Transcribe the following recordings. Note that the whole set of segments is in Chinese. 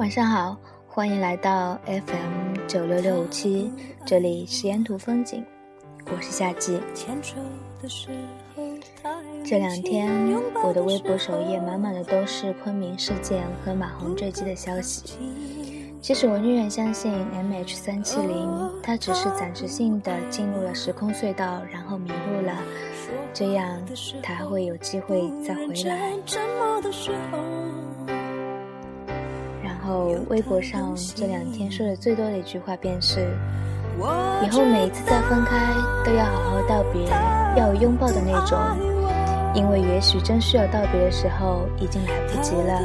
晚上好，欢迎来到 FM 九六六五七，这里是沿途风景，我是夏季。这两天，我的微博首页满满的都是昆明事件和马红坠机的消息。其实我宁愿相信 MH 三七零，它只是暂时性的进入了时空隧道，然后迷路了，这样它还会有机会再回来。然后微博上这两天说的最多的一句话便是：以后每一次再分开都要好好道别，要有拥抱的那种。因为也许真需要道别的时候已经来不及了，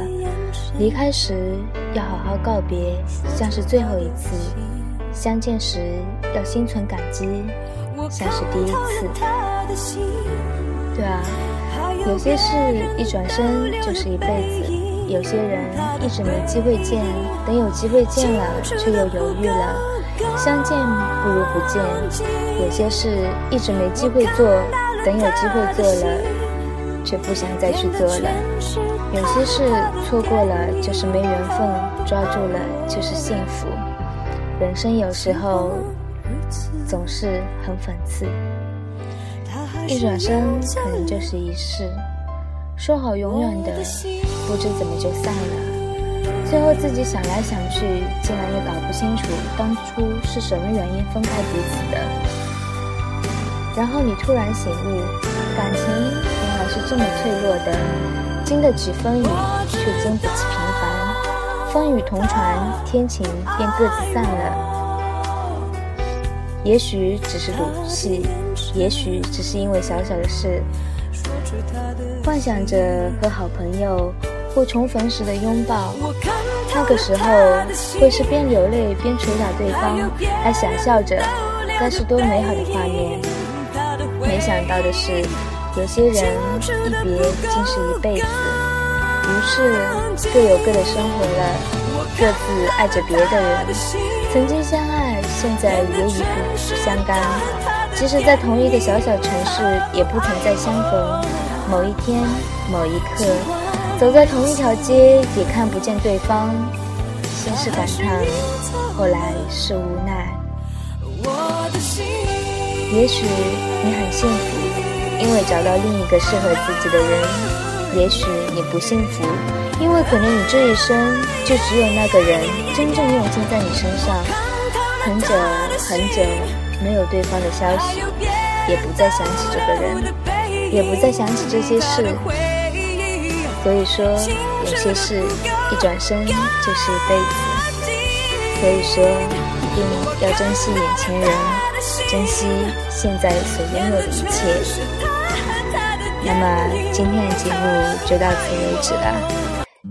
离开时要好好告别，像是最后一次；相见时要心存感激，像是第一次。对啊，有些事一转身就是一辈子，有些人一直没机会见，等有机会见了却又犹豫了，相见不如不见；有些事一直没机会做，等有机会做了。却不想再去做了。有些事错过了就是没缘分，抓住了就是幸福。人生有时候总是很讽刺，一转身可能就是一世。说好永远的，不知怎么就散了。最后自己想来想去，竟然也搞不清楚当初是什么原因分开彼此的。然后你突然醒悟，感情原来。是这么脆弱的，经得起风雨，却经不起平凡。风雨同船，天晴便各自散了。也许只是赌气，也许只是因为小小的事，幻想着和好朋友或重逢时的拥抱。那个时候，会是边流泪边捶打对方，还傻笑着，该是多美好的画面。没想到的是。有些人一别竟是一辈子，于是各有各的生活了，各自爱着别的人。曾经相爱，现在也已不相干。即使在同一个小小城市，也不曾再相逢。某一天，某一刻，走在同一条街，也看不见对方。先是感叹，后来是无奈。也许你很幸福。因为找到另一个适合自己的人，也许你不幸福，因为可能你这一生就只有那个人真正用心在你身上。很久很久没有对方的消息，也不再想起这个人，也不再想起这些事。所以说，有些事一转身就是一辈子。所以说，一定要珍惜眼前人。珍惜现在所拥有的一切。那么今天的节目就到此为止了。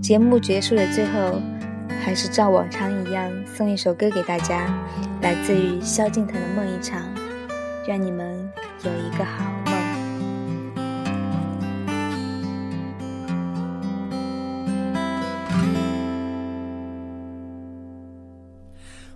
节目结束的最后，还是照往常一样送一首歌给大家，来自于萧敬腾的《梦一场》，愿你们有一个好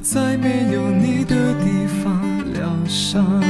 在没有你的地方疗伤。